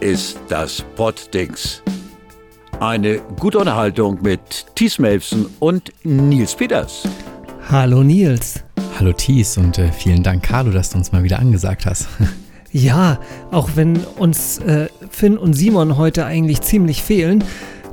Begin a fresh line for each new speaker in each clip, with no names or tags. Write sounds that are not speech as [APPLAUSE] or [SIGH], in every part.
Ist das Poddings. Eine gute Unterhaltung mit Thies Melfsen und Nils Peters.
Hallo Nils.
Hallo Thies und äh, vielen Dank, Carlo, dass du uns mal wieder angesagt hast. [LAUGHS]
Ja, auch wenn uns äh, Finn und Simon heute eigentlich ziemlich fehlen,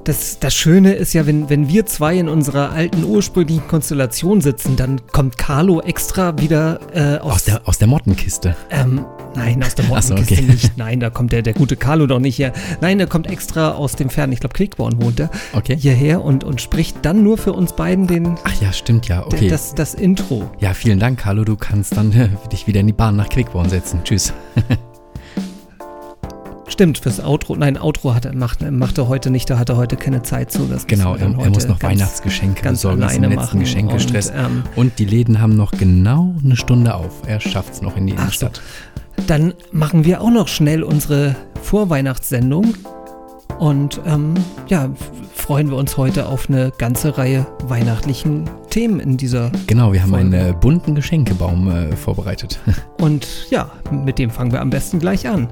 das, das Schöne ist ja, wenn, wenn wir zwei in unserer alten ursprünglichen Konstellation sitzen, dann kommt Carlo extra wieder äh, aus,
aus, der, aus der Mottenkiste.
Ähm, nein, aus der [LAUGHS] Mottenkiste so, okay. nicht. Nein, da kommt der, der gute Carlo doch nicht her. Nein, der kommt extra aus dem fernen, ich glaube Quickborn wohnt er,
okay.
hierher und, und spricht dann nur für uns beiden den...
Ach ja, stimmt ja, okay.
Das, das Intro.
Ja, vielen Dank, Carlo. Du kannst dann äh, dich wieder in die Bahn nach Quickborn setzen. Tschüss. [LAUGHS]
Stimmt, fürs Outro. Nein, Outro hat, macht, macht er heute nicht, da hat er heute keine Zeit zu. Das
genau, er, er muss noch ganz, Weihnachtsgeschenke
ganz besorgen, alleine machen.
Geschenkestress. Und, ähm, und, die Läden haben noch genau eine Stunde auf. Er schafft es noch in die Innenstadt.
So. Dann machen wir auch noch schnell unsere Vorweihnachtssendung. Und ähm, ja, freuen wir uns heute auf eine ganze Reihe weihnachtlichen Themen in dieser.
Genau, wir haben Folge. einen äh, bunten Geschenkebaum äh, vorbereitet. [LAUGHS]
Und ja, mit dem fangen wir am besten gleich an.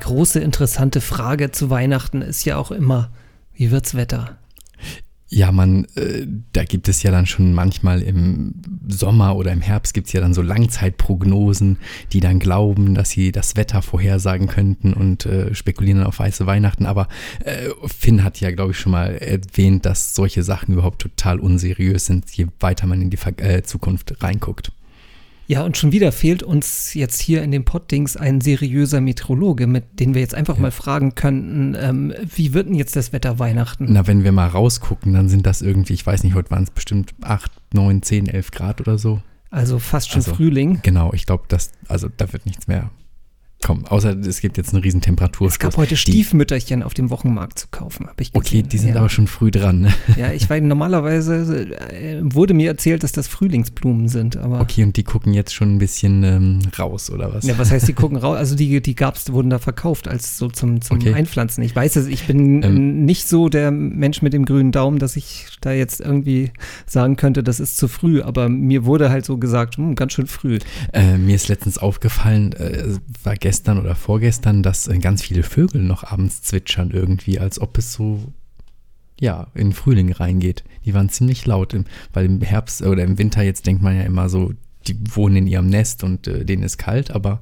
Große interessante Frage zu Weihnachten ist ja auch immer, wie wird's Wetter?
Ja, man, äh, da gibt es ja dann schon manchmal im Sommer oder im Herbst gibt es ja dann so Langzeitprognosen, die dann glauben, dass sie das Wetter vorhersagen könnten und äh, spekulieren dann auf weiße Weihnachten. Aber äh, Finn hat ja, glaube ich, schon mal erwähnt, dass solche Sachen überhaupt total unseriös sind, je weiter man in die Ver äh, Zukunft reinguckt.
Ja, und schon wieder fehlt uns jetzt hier in dem Poddings ein seriöser Meteorologe, mit dem wir jetzt einfach ja. mal fragen könnten, ähm, wie wird denn jetzt das Wetter Weihnachten?
Na, wenn wir mal rausgucken, dann sind das irgendwie, ich weiß nicht, heute waren es bestimmt 8, 9, 10, 11 Grad oder so.
Also fast schon also, Frühling.
Genau, ich glaube, also da wird nichts mehr Komm, außer es gibt jetzt eine riesen Temperatur.
Es gab heute Stiefmütterchen auf dem Wochenmarkt zu kaufen, habe ich
gesehen. Okay, die sind ja. aber schon früh dran. Ne?
Ja, ich weiß, normalerweise äh, wurde mir erzählt, dass das Frühlingsblumen sind. Aber
okay, und die gucken jetzt schon ein bisschen ähm, raus, oder was?
Ja, was heißt, die gucken raus? Also die, die gab's, wurden da verkauft als so zum, zum okay. Einpflanzen. Ich weiß es, ich bin ähm, nicht so der Mensch mit dem grünen Daumen, dass ich da jetzt irgendwie sagen könnte, das ist zu früh, aber mir wurde halt so gesagt, hm, ganz schön früh.
Äh, mir ist letztens aufgefallen, äh, war gestern gestern oder vorgestern, dass äh, ganz viele Vögel noch abends zwitschern irgendwie, als ob es so ja, in Frühling reingeht. Die waren ziemlich laut, weil im Herbst oder im Winter jetzt denkt man ja immer so, die wohnen in ihrem Nest und äh, denen ist kalt, aber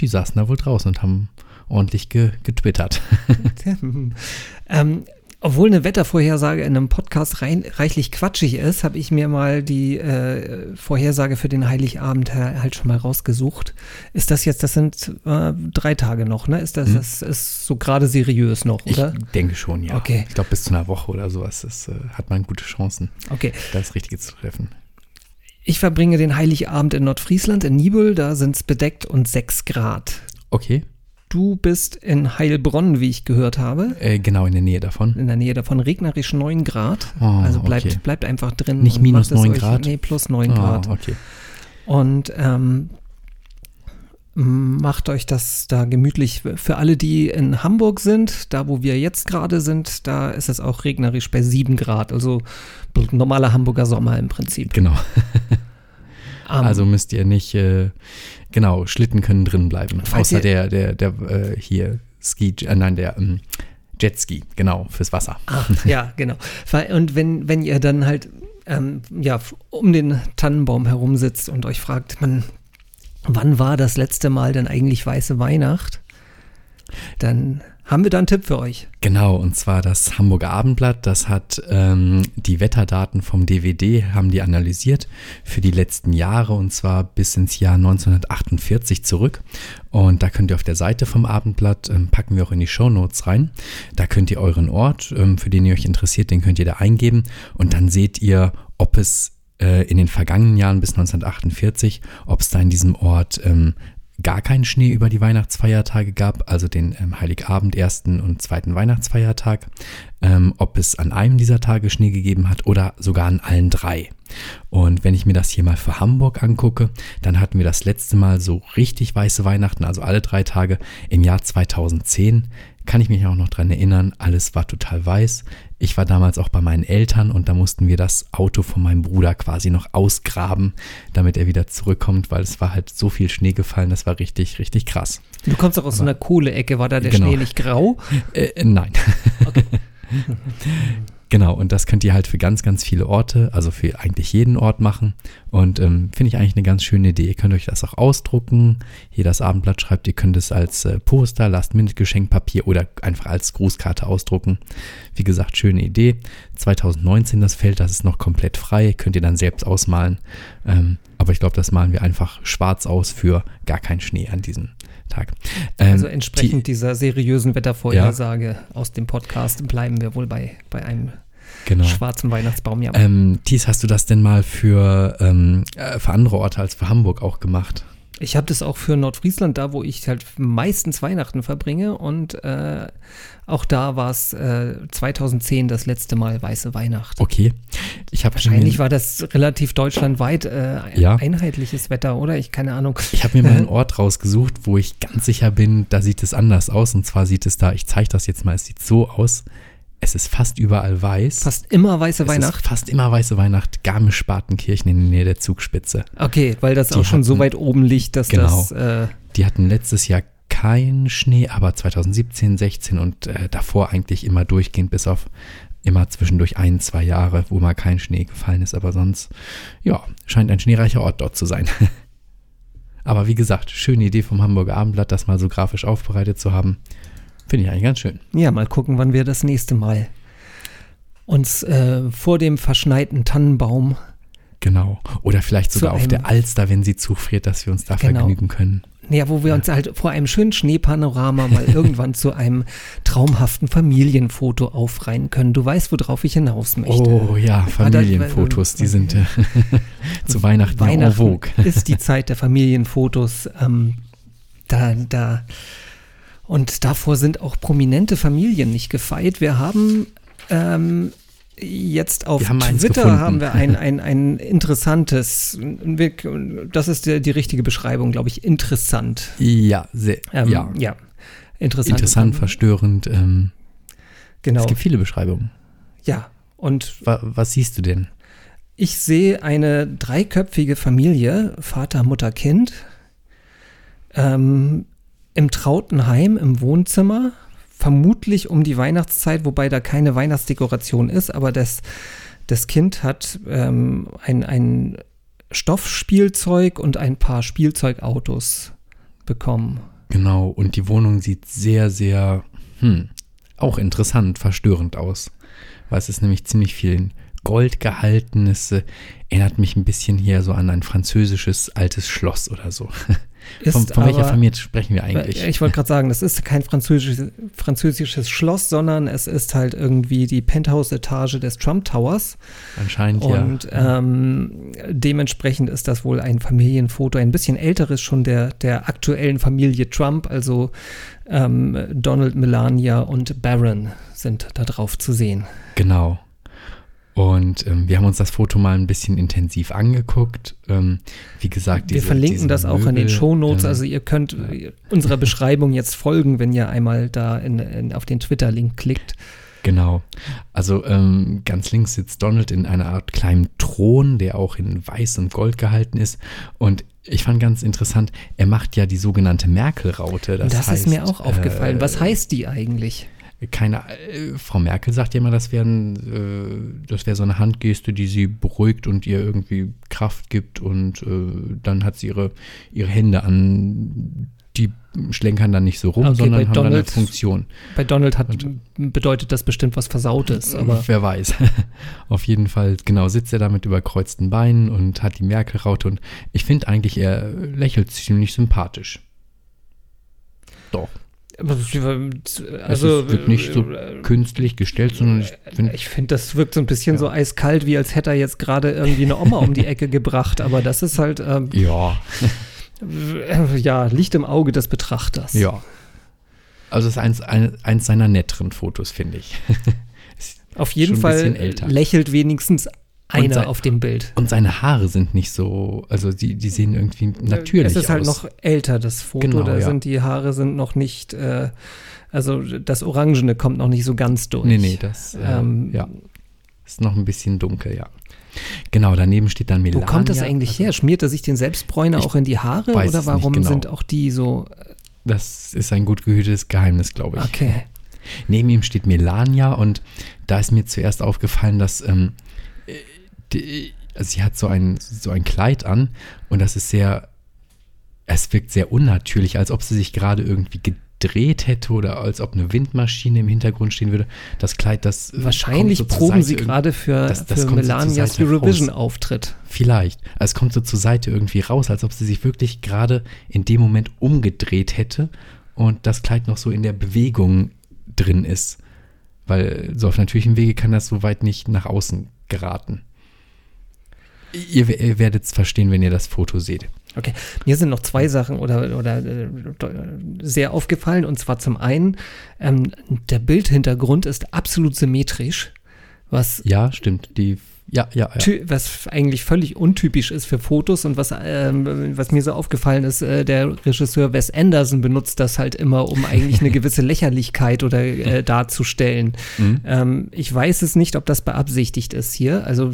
die saßen da wohl draußen und haben ordentlich ge getwittert. [LAUGHS]
ähm, obwohl eine Wettervorhersage in einem Podcast rein, reichlich quatschig ist, habe ich mir mal die äh, Vorhersage für den Heiligabend halt schon mal rausgesucht. Ist das jetzt, das sind äh, drei Tage noch, ne? Ist das, hm. das ist so gerade seriös noch, oder?
Ich denke schon, ja.
Okay.
Ich glaube, bis zu einer Woche oder sowas das, äh, hat man gute Chancen,
okay.
das Richtige zu treffen.
Ich verbringe den Heiligabend in Nordfriesland, in Nibel, da sind es bedeckt und sechs Grad.
Okay.
Du bist in Heilbronn, wie ich gehört habe.
Äh, genau, in der Nähe davon.
In der Nähe davon, regnerisch 9 Grad.
Oh,
also bleibt,
okay.
bleibt einfach drin.
Nicht minus 9 euch, Grad?
Nee, plus 9 oh, Grad.
Okay.
Und ähm, macht euch das da gemütlich. Für alle, die in Hamburg sind, da wo wir jetzt gerade sind, da ist es auch regnerisch bei 7 Grad. Also normaler Hamburger Sommer im Prinzip.
Genau. [LAUGHS] Um, also müsst ihr nicht, äh, genau, Schlitten können drin bleiben. Außer der, der, der, äh, hier Ski, äh, nein, der ähm, Jetski, genau, fürs Wasser.
Ah, [LAUGHS] ja, genau. Und wenn, wenn ihr dann halt ähm, ja, um den Tannenbaum herum sitzt und euch fragt, man, wann war das letzte Mal denn eigentlich weiße Weihnacht? Dann haben wir da einen Tipp für euch.
Genau, und zwar das Hamburger Abendblatt. Das hat ähm, die Wetterdaten vom DVD, haben die analysiert für die letzten Jahre und zwar bis ins Jahr 1948 zurück. Und da könnt ihr auf der Seite vom Abendblatt, ähm, packen wir auch in die Show Notes rein, da könnt ihr euren Ort, ähm, für den ihr euch interessiert, den könnt ihr da eingeben und dann seht ihr, ob es äh, in den vergangenen Jahren bis 1948, ob es da in diesem Ort ähm, gar keinen Schnee über die Weihnachtsfeiertage gab, also den ähm, Heiligabend, ersten und zweiten Weihnachtsfeiertag, ähm, ob es an einem dieser Tage Schnee gegeben hat oder sogar an allen drei. Und wenn ich mir das hier mal für Hamburg angucke, dann hatten wir das letzte Mal so richtig weiße Weihnachten, also alle drei Tage im Jahr 2010. kann ich mich auch noch dran erinnern, alles war total weiß. Ich war damals auch bei meinen Eltern und da mussten wir das Auto von meinem Bruder quasi noch ausgraben, damit er wieder zurückkommt, weil es war halt so viel Schnee gefallen, das war richtig, richtig krass.
Du kommst doch aus so einer Kohleecke, war da der
Genau.
Schnee nicht grau?
Äh, nein.
Okay. [LAUGHS] [LAUGHS]
Genau, und das könnt ihr halt für ganz, ganz viele Orte, also für eigentlich jeden Ort machen. Und ähm, finde ich eigentlich eine ganz schöne Idee. Ihr könnt euch das auch ausdrucken. Hier das Abendblatt schreibt, ihr könnt es als äh, Poster, Last-Minute-Geschenkpapier oder einfach als Grußkarte ausdrucken. Wie gesagt, schöne Idee. 2019 das Feld, das ist noch komplett frei, könnt ihr dann selbst ausmalen. Ähm, aber ich glaube, das malen wir einfach schwarz aus für gar keinen Schnee an diesem Tag. Ähm,
Also
die-
entsprechend dieser seriösen Wettervorhersage aus dem Podcast bleiben wir wohl bei, bei einem
genau.
schwarzen Weihnachtsbaum. Ja.
Ähm, Thies, hast du das denn mal für, ähm, äh, für andere Orte als für Hamburg auch gemacht?
Ich habe das auch für Nordfriesland, da wo ich halt meistens Weihnachten verbringe. Und äh, auch da war es äh, 2010 das letzte Mal Weiße Weihnacht.
Okay. Ich habe
Wahrscheinlich war das relativ deutschlandweit äh,
Ja.
einheitliches Wetter, oder? Ich keine Ahnung.
ich hab mir mal einen [LAUGHS] Ort rausgesucht, wo ich ganz sicher bin, da sieht es anders aus. Und zwar sieht es da, ich zeige das jetzt mal, es sieht so aus. Es ist fast überall weiß.
Fast immer weiße
es
Weihnacht.
Ist fast immer weiße Weihnacht. Garmisch-Partenkirchen in der Nähe der Zugspitze.
Okay, weil das
Die
auch schon so
hatten-
weit oben liegt, dass
Genau.
das. Äh,
Die hatten letztes Jahr keinen Schnee, aber 2017, 16 und äh, davor eigentlich immer durchgehend, bis auf immer zwischendurch ein, zwei Jahre, wo mal kein Schnee gefallen ist. Aber sonst, ja, scheint ein schneereicher Ort dort zu sein. [LAUGHS] aber wie gesagt, schöne Idee vom Hamburger Abendblatt, das mal so grafisch aufbereitet zu haben. Finde ich eigentlich ganz schön.
ja, mal gucken, wann wir das nächste Mal uns äh, vor dem verschneiten Tannenbaum
Genau. Oder vielleicht sogar auf der Alster, wenn sie zufriert, dass wir uns da
Genau.
vergnügen können.
Ja, wo wir uns halt vor einem schönen Schneepanorama mal [LAUGHS] irgendwann zu einem traumhaften Familienfoto aufreihen können. Du weißt, worauf ich hinaus möchte.
Oh ja, Familienfotos, die sind äh, [LAUGHS] zu Weihnachten, ja en
Weihnachten
vogue.
ist die Zeit der Familienfotos. Ähm, da, da. Und davor sind auch prominente Familien nicht gefeit. Wir haben ähm, jetzt auf
haben
Twitter haben wir ein, [LAUGHS] ein, ein interessantes, das ist der, die richtige Beschreibung, glaube ich, interessant.
Ja, sehr,
Ähm,
ja.
ja. Interessant.
Interessant, verstörend. Ähm,
Genau.
Es gibt viele Beschreibungen.
Ja. Und
Wa was siehst du denn?
Ich sehe eine dreiköpfige Familie, Vater, Mutter, Kind, ähm, im trauten Heim im Wohnzimmer, vermutlich um die Weihnachtszeit, wobei da keine Weihnachtsdekoration ist, aber das, das Kind hat ähm, ein, ein Stoffspielzeug und ein paar Spielzeugautos bekommen.
Genau, und die Wohnung sieht sehr, sehr, hm, auch interessant, verstörend aus. Weil es ist nämlich ziemlich viel Gold gehalten. Es äh, erinnert mich ein bisschen hier so an ein französisches altes Schloss oder so. [LAUGHS]
Ist
von von welcher
aber-
Familie sprechen wir eigentlich?
Ich wollte gerade sagen, das ist kein französisches, französisches Schloss, sondern es ist halt irgendwie die Penthouse-Etage des Trump Towers.
Anscheinend
Und
ja.
ähm, dementsprechend ist das wohl ein Familienfoto, ein bisschen älteres schon der, der aktuellen Familie Trump. Also ähm, Donald, Melania und Barron sind da drauf zu sehen.
Genau. Und ähm, wir haben uns das Foto mal ein bisschen intensiv angeguckt. Ähm, wie gesagt,
Wir
diese,
verlinken
diese
das auch in den
Möbel,
Shownotes.
ähm,
Also ihr könnt äh, unserer Beschreibung jetzt folgen, wenn ihr einmal da in, in, auf den Twitter-Link klickt.
Genau. Also ähm, ganz links sitzt Donald in einer Art kleinen Thron, der auch in Weiß und Gold gehalten ist. Und ich fand ganz interessant, er macht ja die sogenannte Merkel-Raute. Das,
Das,
heißt,
ist mir auch aufgefallen.
äh,
Was heißt die eigentlich?
Keine, äh, Frau Merkel sagt ja immer, das wäre äh, das wär so eine Handgeste, die sie beruhigt und ihr irgendwie Kraft gibt und äh, dann hat sie ihre, ihre Hände an, die schlenkern dann nicht so rum,
Okay,
sondern haben dann eine
Donald-
Funktion.
Bei Donald hat, bedeutet das bestimmt was Versautes, aber [LAUGHS]
Wer weiß. [LAUGHS] Auf jeden Fall, genau, sitzt er da mit überkreuzten Beinen und hat die Merkel-Raute und ich finde eigentlich, er lächelt ziemlich sympathisch. Doch.
Also
es wird nicht so
äh,
künstlich gestellt, sondern ich finde,
ich finde, das wirkt so ein bisschen
Ja.
so eiskalt, wie als hätte er jetzt gerade irgendwie eine Oma um die [LAUGHS] Ecke gebracht. Aber das ist halt, ähm,
ja,
äh, ja, Licht im Auge des Betrachters.
ja. Also es ist eins, ein, eins seiner netteren Fotos, finde ich. [LAUGHS]
Auf jeden Fall lächelt wenigstens einer
sein-
auf dem Bild.
Und seine Haare sind nicht so, also die, die sehen irgendwie natürlich
Es ist halt
aus.
noch älter, das Foto.
Genau,
da
ja.
sind die Haare sind noch nicht, äh, also das Orangene kommt noch nicht so ganz durch.
Nee, nee, das äh,
Ähm,
ja, ist noch ein bisschen dunkel, ja. Genau, daneben steht dann
Wo
Melania.
kommt das eigentlich
also,
her? Schmiert er sich den Selbstbräuner
Ich
auch in die Haare
weiß
oder warum
genau.
sind auch die so
Das ist ein gut gehütetes Geheimnis, glaube ich.
okay?
Neben ihm steht Melania und da ist mir zuerst aufgefallen, dass ähm, äh, die, also sie hat so ein, so ein Kleid an und das ist sehr, es wirkt sehr unnatürlich, als ob sie sich gerade irgendwie gedreht hätte oder als ob eine Windmaschine im Hintergrund stehen würde. Das Kleid, das äh,
Wahrscheinlich
so
proben sie gerade für,
das- das
für
so
Melanias
raus.
Eurovision-Auftritt.
Vielleicht. Es kommt so zur Seite irgendwie raus, als ob sie sich wirklich gerade in dem Moment umgedreht hätte und das Kleid noch so in der Bewegung drin ist. Weil so auf natürlichem Wege kann das so weit nicht nach außen geraten. Ihr, ihr werdet es verstehen, wenn ihr das Foto seht.
Okay, mir sind noch zwei Sachen oder, oder äh, sehr aufgefallen. Und zwar zum einen, ähm, der Bildhintergrund ist absolut symmetrisch, was,
Ja, stimmt. Die, ja, ja,
was eigentlich völlig untypisch ist für Fotos und was, ähm, was mir so aufgefallen ist, äh, der Regisseur Wes Anderson benutzt das halt immer, um eigentlich eine [LAUGHS] gewisse Lächerlichkeit oder äh, darzustellen.
Mhm.
Ähm, ich weiß es nicht, ob das beabsichtigt ist hier. Also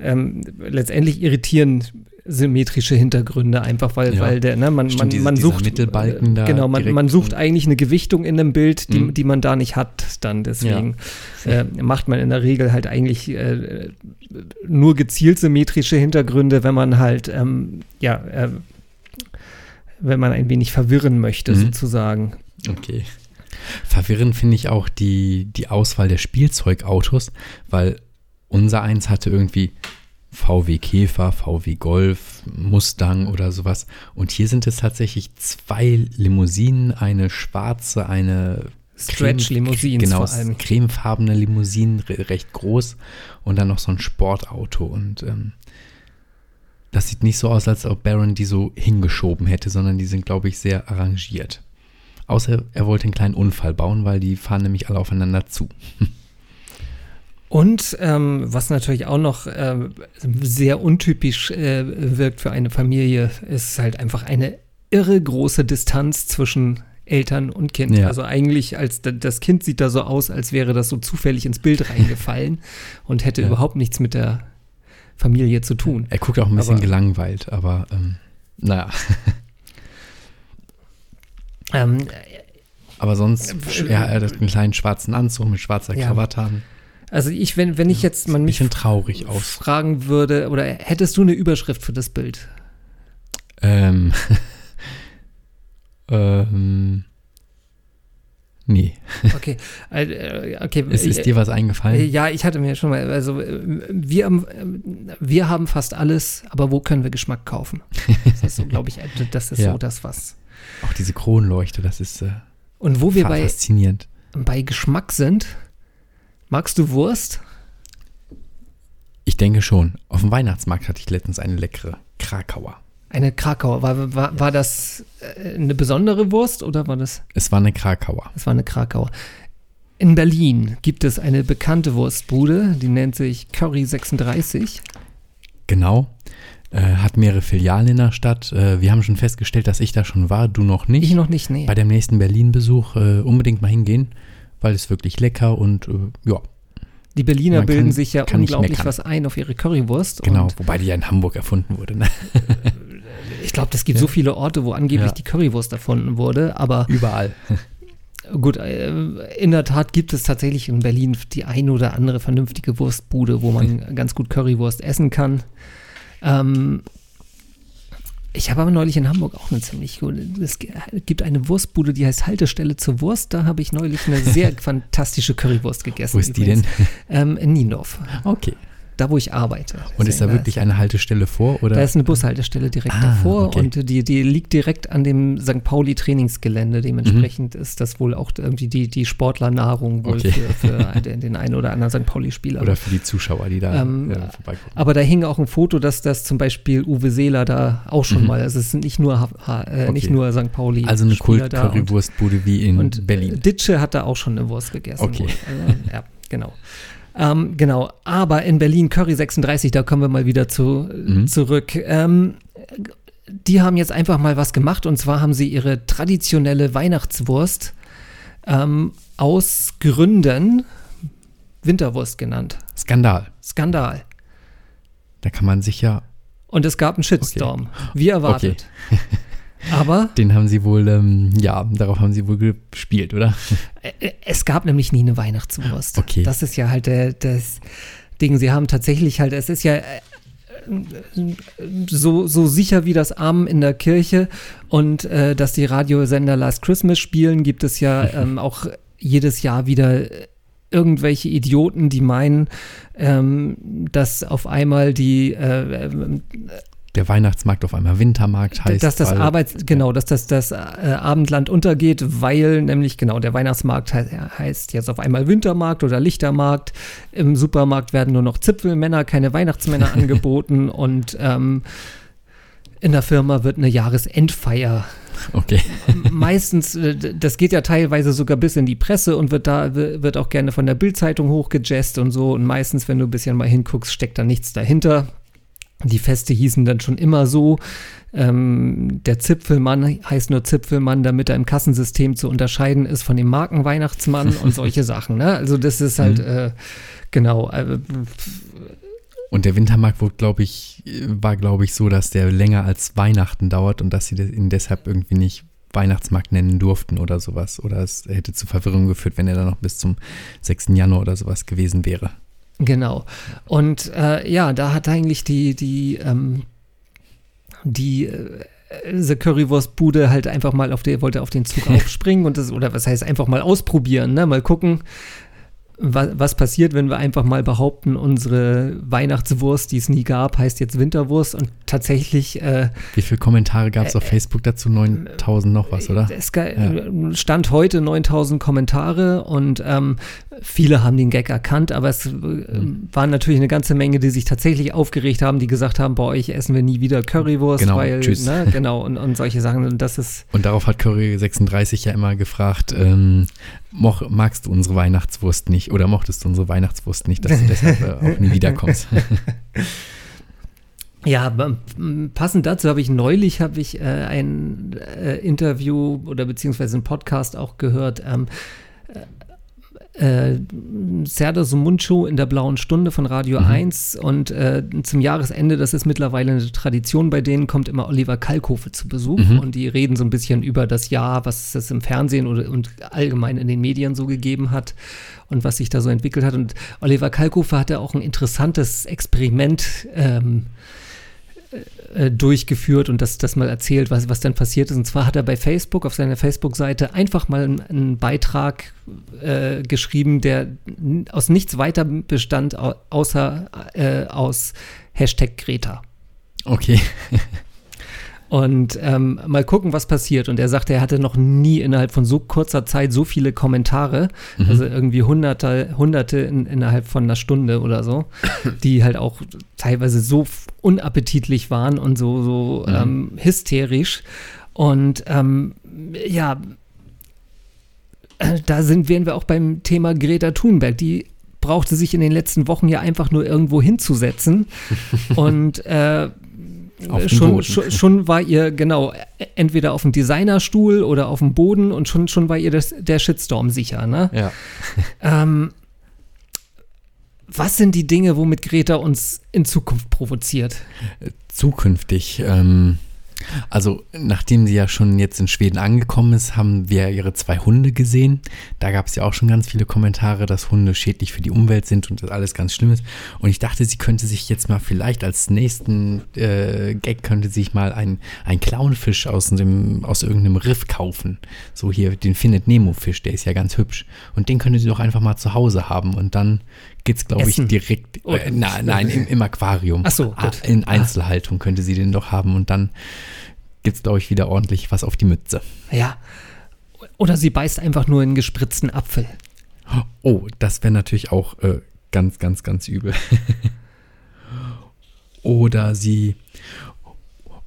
ähm, letztendlich irritieren symmetrische Hintergründe einfach, weil,
Ja.
weil der, ne, man,
Stimmt,
man,
diese-
man sucht
Mittelbalken da
genau, man, man sucht eigentlich eine Gewichtung in einem Bild, die,
Mhm.
die man da nicht hat. Dann deswegen äh, macht man in der Regel halt eigentlich äh, nur gezielt symmetrische Hintergründe, wenn man halt ähm, ja äh, wenn man ein wenig verwirren möchte
Mhm.
sozusagen.
Okay. Verwirrend finde ich auch die, die Auswahl der Spielzeugautos, weil unser eins hatte irgendwie VW Käfer, VW Golf, Mustang oder sowas. Und hier sind es tatsächlich zwei Limousinen, eine schwarze, eine
Stretch-Limousins
genau,
vor allem.
cremefarbene Limousinen, re recht groß und dann noch so ein Sportauto. Und ähm, das sieht nicht so aus, als ob Baron die so hingeschoben hätte, sondern die sind, glaube ich, sehr arrangiert. Außer er wollte einen kleinen Unfall bauen, weil die fahren nämlich alle aufeinander zu. [LAUGHS]
Und ähm, was natürlich auch noch äh, sehr untypisch äh, wirkt für eine Familie, ist halt einfach eine irre große Distanz zwischen Eltern und Kind.
Ja.
Also eigentlich, als da- das Kind sieht da so aus, als wäre das so zufällig ins Bild reingefallen [LAUGHS] und hätte
Ja.
überhaupt nichts mit der Familie zu tun.
Er guckt auch ein bisschen
Aber-
gelangweilt, aber ähm, naja.
Ähm,
Aber sonst, ja, er hat einen kleinen schwarzen Anzug mit schwarzer
Ja.
Krawatte an.
Also ich, wenn, wenn ich jetzt man mich
traurig aus.
fragen würde, oder hättest du eine Überschrift für das Bild?
Ähm, [LAUGHS] ähm, nee.
Okay, äh, okay. [LAUGHS]
Ist, ist dir was eingefallen?
Äh, Ja, ich hatte mir schon mal, also äh, wir, haben, äh, wir haben fast alles, aber wo können wir Geschmack kaufen? Das ist so, glaube ich, äh, das ist [LAUGHS]
Ja.
so das, was.
Auch diese Kronleuchte, das ist äh,
Und wo wir bei,
faszinierend.
bei Geschmack sind, magst du Wurst?
Ich denke schon. Auf dem Weihnachtsmarkt hatte ich letztens eine leckere Krakauer.
Eine Krakauer. War, war, war das äh, eine besondere Wurst oder war das?
Es war eine Krakauer.
Das war eine Krakauer. In Berlin gibt es eine bekannte Wurstbude, die nennt sich Curry 36.
Genau. Äh, hat mehrere Filialen in der Stadt. Äh, wir haben schon festgestellt, dass ich da schon war, du noch nicht.
Ich noch nicht, nee.
Bei dem nächsten Berlin-Besuch äh, unbedingt mal hingehen, weil es wirklich lecker und äh, ja,
Die Berliner
Man kann-
bilden sich ja unglaublich was ein auf ihre Currywurst.
genau. Wobei die ja in Hamburg erfunden wurde. Ne? [LAUGHS]
ich glaube, es gibt so viele Orte, wo angeblich
Ja.
die Currywurst erfunden wurde. Aber
Überall. [LAUGHS]
gut, äh, in der Tat gibt es tatsächlich in Berlin die ein oder andere vernünftige Wurstbude, wo man [LAUGHS] ganz gut Currywurst essen kann. Ähm, ich habe aber neulich in Hamburg auch eine ziemlich gute. Es gibt eine Wurstbude, die heißt Haltestelle zur Wurst. Da habe ich neulich eine sehr [LAUGHS] fantastische Currywurst gegessen.
Wo ist die
übrigens.
denn?
Ähm, in Niendorf,
Okay.
Da wo ich arbeite.
Und ist da wirklich eine Haltestelle vor? Oder?
Da ist eine Bushaltestelle direkt
Ah,
davor
okay.
und die, die liegt direkt an dem St. Pauli Trainingsgelände.
Mhm.
Dementsprechend ist das wohl auch irgendwie die, die Sportlernahrung wohl
Okay.
für, für [LAUGHS] den, einen oder anderen St. Pauli-Spieler.
Oder für die Zuschauer, die da
Ähm,
äh, vorbeikommen.
Aber da hing auch ein Foto, dass das zum Beispiel Uwe Seeler da auch schon
Mhm.
mal, also es sind nicht nur, Ha- äh, nicht
Okay.
nur St. Pauli.
Also eine Kult-Currywurstbude wie in
und
Berlin.
Ditsche hat da auch schon eine Wurst gegessen.
Okay.
Also, ja, genau. Ähm, genau, aber in Berlin Curry 36, da kommen wir mal wieder zu,
Mhm.
zurück. Ähm, die haben jetzt einfach mal was gemacht und zwar haben sie ihre traditionelle Weihnachtswurst ähm, aus Gründen Winterwurst genannt.
Skandal.
Skandal.
Da kann man sich ja,
Und es gab einen Shitstorm, wie erwartet. [LAUGHS] Aber
den haben sie wohl, ähm, ja, darauf haben sie wohl gespielt, oder?
äh, es gab nämlich nie eine Weihnachtswurst.
Okay.
Das ist ja halt der, das Ding. Sie haben tatsächlich halt, es ist ja äh, so, so sicher wie das Amen in der Kirche und äh, dass die Radiosender Last Christmas spielen, gibt es ja [LAUGHS] ähm, auch jedes Jahr wieder irgendwelche Idioten, die meinen, ähm, dass auf einmal die äh,
Der Weihnachtsmarkt auf einmal Wintermarkt heißt.
dass das Arbeits genau, dass das das äh, Abendland untergeht, weil nämlich genau der Weihnachtsmarkt he heißt jetzt auf einmal Wintermarkt oder Lichtermarkt. Im Supermarkt werden nur noch Zipfelmänner, keine Weihnachtsmänner [LAUGHS] angeboten und ähm, in der Firma wird eine Jahresendfeier
Okay.
meistens, äh, das geht ja teilweise sogar bis in die Presse und wird da wird auch gerne von der Bildzeitung hochgejazzt und so. Und meistens, wenn du ein bisschen mal hinguckst, steckt da nichts dahinter. Die Feste hießen dann schon immer so. Ähm, der Zipfelmann heißt nur Zipfelmann, damit er im Kassensystem zu unterscheiden ist von dem Markenweihnachtsmann [LAUGHS] und solche Sachen. Ne? Also das ist halt, äh, genau, äh,
Und der Wintermarkt wurde, glaube ich, war, glaube ich, so, dass der länger als Weihnachten dauert und dass sie ihn deshalb irgendwie nicht Weihnachtsmarkt nennen durften oder sowas. Oder es hätte zu Verwirrung geführt, wenn er dann noch bis zum 6. Januar oder sowas gewesen wäre.
Genau. Und äh, ja, da hat eigentlich die, die, ähm, die äh, diese Currywurstbude halt einfach mal auf der, wollte auf den Zug [LAUGHS] aufspringen und das, oder was heißt einfach mal ausprobieren, ne? Mal gucken, was, was passiert, wenn wir einfach mal behaupten, unsere Weihnachtswurst, die es nie gab, heißt jetzt Winterwurst und tatsächlich äh,
Wie viele Kommentare gab es auf Facebook dazu? 9000 noch was, oder?
es ga- stand heute 9000 Kommentare und ähm, viele haben den Gag erkannt, aber es
Mhm.
waren natürlich eine ganze Menge, die sich tatsächlich aufgeregt haben, die gesagt haben, bei euch essen wir nie wieder Currywurst,
Genau,
weil,
tschüss.
ne, [LAUGHS] genau, und, und solche Sachen. Und das ist,
Und darauf hat Curry 36 ja immer gefragt, ähm, moch, magst du unsere Weihnachtswurst nicht oder mochtest du unsere Weihnachtswurst nicht, dass du deshalb äh, auch nie wiederkommst? [LAUGHS]
ja, passend dazu habe ich neulich habe ich äh, ein äh, Interview oder beziehungsweise einen Podcast auch gehört, ähm, äh, Serdar Sumuncu in der Blauen Stunde von Radio 1 und äh, zum Jahresende, das ist mittlerweile eine Tradition bei denen, kommt immer Oliver Kalkofe zu Besuch und die reden so ein bisschen über das Jahr, was es im Fernsehen oder, und allgemein in den Medien so gegeben hat und was sich da so entwickelt hat. Und Oliver Kalkofe hatte auch ein interessantes Experiment ähm, äh, durchgeführt und das, das mal erzählt, was, was dann passiert ist. Und zwar hat er bei Facebook auf seiner Facebook-Seite einfach mal einen, einen Beitrag äh, geschrieben, der aus nichts weiter bestand, au außer äh, aus Hashtag Greta.
Okay. [LAUGHS]
Und ähm, mal gucken, was passiert. Und er sagte, er hatte noch nie innerhalb von so kurzer Zeit so viele Kommentare, also irgendwie hunderte, hunderte in, innerhalb von einer Stunde oder so, [COUGHS] die halt auch teilweise so unappetitlich waren und so, so ähm, hysterisch. Und ähm, ja, äh, da sind, wären wir auch beim Thema Greta Thunberg. Die brauchte sich in den letzten Wochen ja einfach nur irgendwo hinzusetzen [LAUGHS] und äh, schon, schon, schon war ihr, genau, entweder auf dem Designerstuhl oder auf dem Boden und schon, schon war ihr das, der Shitstorm sicher, ne?
Ja. [LAUGHS]
Ähm, was sind die Dinge, womit Greta uns in Zukunft provoziert?
Zukünftig. Ähm, also, nachdem sie ja schon jetzt in Schweden angekommen ist, haben wir ihre zwei Hunde gesehen. Da gab es ja auch schon ganz viele Kommentare, dass Hunde schädlich für die Umwelt sind und das alles ganz schlimm ist. Und ich dachte, sie könnte sich jetzt mal vielleicht als nächsten äh, Gag könnte sich mal ein, ein Clownfisch aus, dem, aus irgendeinem Riff kaufen. So hier den Findet Nemo Fisch, der ist ja ganz hübsch. Und den könnte sie doch einfach mal zu Hause haben und dann geht's, glaube ich, direkt. Äh, nein, nein, im, im Aquarium.
Ach so,
Ah. In Einzelhaltung könnte sie den doch haben und dann gibt's, glaube ich, wieder ordentlich was auf die Mütze.
Ja. Oder sie beißt einfach nur einen gespritzten Apfel.
Oh, das wäre natürlich auch äh, ganz, ganz, ganz übel. [LAUGHS] oder sie,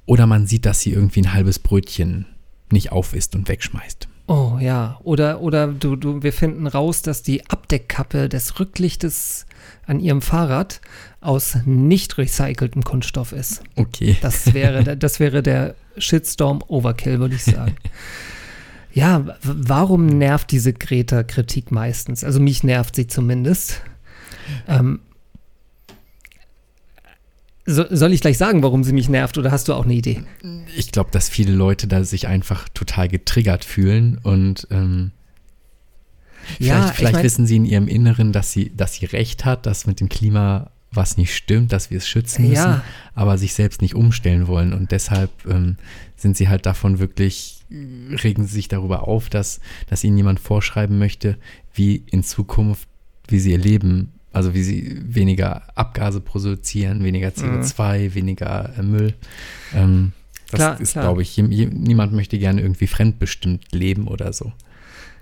oder man sieht, dass sie irgendwie ein halbes Brötchen nicht aufisst und wegschmeißt.
Oh ja. Oder, oder du, du, wir finden raus, dass die Abdeckkappe des Rücklichtes an ihrem Fahrrad aus nicht recyceltem Kunststoff ist.
Okay.
Das wäre, das wäre der Shitstorm Overkill, würde ich sagen. [LAUGHS] ja, warum nervt diese Greta-Kritik meistens? Also mich nervt sie zumindest. Ähm, so, soll ich gleich sagen, warum sie mich nervt oder hast du auch eine Idee?
Ich glaube, dass viele Leute da sich einfach total getriggert fühlen und ähm, ja, vielleicht, vielleicht ich mein, wissen sie in ihrem Inneren, dass sie, dass sie recht hat, dass mit dem Klima was nicht stimmt, dass wir es schützen müssen, ja. aber sich selbst nicht umstellen wollen. Und deshalb ähm, sind sie halt davon wirklich, regen sie sich darüber auf, dass, dass ihnen jemand vorschreiben möchte, wie in Zukunft, wie sie ihr Leben also wie sie weniger Abgase produzieren, weniger CO2, mhm. weniger äh, Müll. Ähm, das klar, ist, glaube ich, niemand möchte gerne irgendwie fremdbestimmt leben oder so.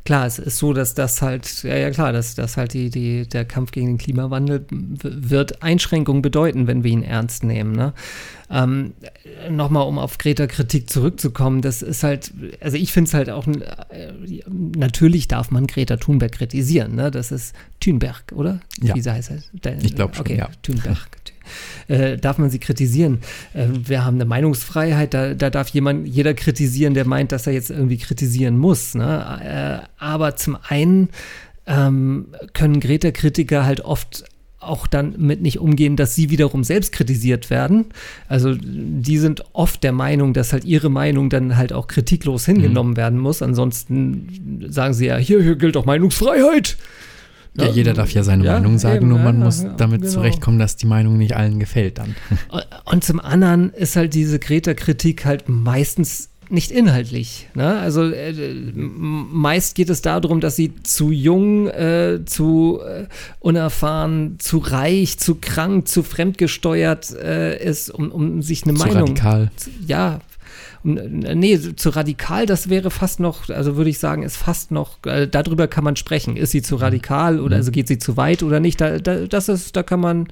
Klar, es ist so, dass das halt, ja, ja klar, dass das halt die, die, der Kampf gegen den Klimawandel wird Einschränkungen bedeuten, wenn wir ihn ernst nehmen. Ne? Ähm, Nochmal, um auf Greta-Kritik zurückzukommen, das ist halt, also ich finde es halt auch, äh, natürlich darf man Greta Thunberg kritisieren, ne? Das ist Thunberg, oder?
Ja. Wie heißt er?
Ich glaube schon, okay, ja. Thunberg äh, darf man sie kritisieren. Äh, wir haben eine Meinungsfreiheit, da, da, darf jemand, jeder kritisieren, der meint, dass er jetzt irgendwie kritisieren muss. Ne? Äh, aber zum einen ähm, können Greta-Kritiker halt oft auch dann mit nicht umgehen, dass sie wiederum selbst kritisiert werden. Also die sind oft der Meinung, dass halt ihre Meinung dann halt auch kritiklos hingenommen mhm. werden muss. Ansonsten sagen sie ja, hier, hier gilt auch Meinungsfreiheit.
Ja, jeder darf ja seine ja, Meinung sagen, eben, nur man ja, muss damit genau. zurechtkommen, dass die Meinung nicht allen gefällt dann.
Und zum anderen ist halt diese Greta-Kritik halt meistens nicht inhaltlich. Ne? Also äh, meist geht es darum, dass sie zu jung, äh, zu äh, unerfahren, zu reich, zu krank, zu fremdgesteuert äh, ist, um, um sich eine zu Meinung.
Radikal.
Ja, Nee, zu radikal, das wäre fast noch, also würde ich sagen, ist fast noch, äh, darüber kann man sprechen. Ist sie zu mhm. radikal oder mhm. also geht sie zu weit oder nicht? Da, da, das ist, da kann man